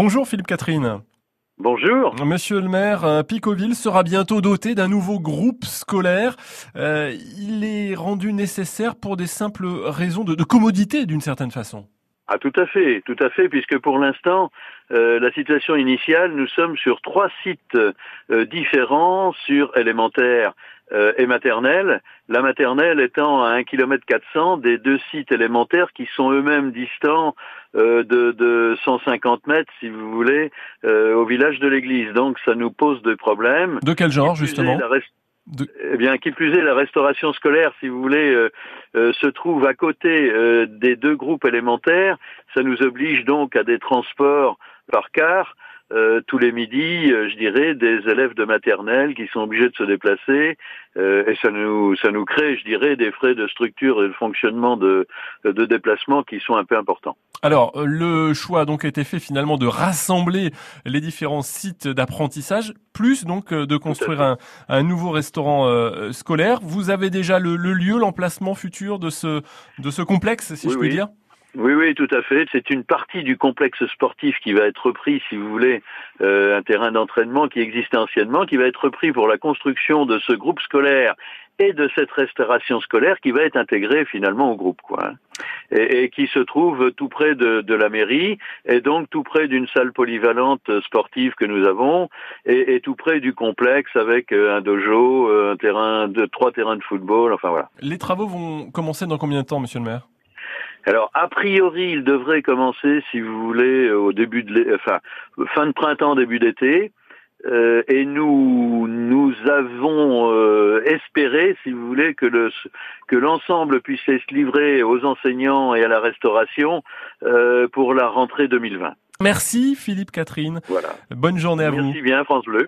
Bonjour Philippe Catherine. Bonjour. Monsieur le maire, euh, Picoville sera bientôt doté d'un nouveau groupe scolaire. Euh, il est rendu nécessaire pour des simples raisons de, commodité d'une certaine façon. Ah tout à fait, tout à fait, puisque pour l'instant, euh, la situation initiale, nous sommes sur trois sites différents sur élémentaire et maternelle. La maternelle étant à 1 km 400 des deux sites élémentaires qui sont eux-mêmes distants euh, de, de 150 mètres, si vous voulez, euh, au village de l'église. Donc ça nous pose des problèmes. De quel genre, justement Eh bien, qui plus est, la restauration scolaire, si vous voulez, euh, se trouve à côté des deux groupes élémentaires. Ça nous oblige donc à des transports par car. Euh, tous les midis, euh, je dirais, des élèves de maternelle qui sont obligés de se déplacer euh, et ça nous ça nous crée, je dirais, des frais de structure et de fonctionnement de, de déplacement qui sont un peu importants. Alors, le choix a donc été fait finalement de rassembler les différents sites d'apprentissage, plus donc de construire un, un, nouveau restaurant scolaire. Vous avez déjà le, le lieu, l'emplacement futur de ce de ce complexe, si je puis dire? Oui, oui, tout à fait. C'est une partie du complexe sportif qui va être repris, si vous voulez, euh, un terrain d'entraînement qui existait anciennement, qui va être repris pour la construction de ce groupe scolaire et de cette restauration scolaire qui va être intégrée finalement au groupe, quoi. Hein. Et, et, qui se trouve tout près de, de, la mairie, et donc tout près d'une salle polyvalente sportive que nous avons, et, et tout près du complexe avec euh, un dojo, euh, un terrain, de trois terrains de football, enfin voilà. Les travaux vont commencer dans combien de temps, Monsieur le maire? Alors, a priori, il devrait commencer, si vous voulez, au début de, enfin, fin de printemps, début d'été. Euh, et nous, nous avons euh, espéré, si vous voulez, que le que l'ensemble puisse se livrer aux enseignants et à la restauration euh, pour la rentrée 2020. Merci Philippe Catherine. Voilà. Bonne journée à vous. Merci bien France Bleu.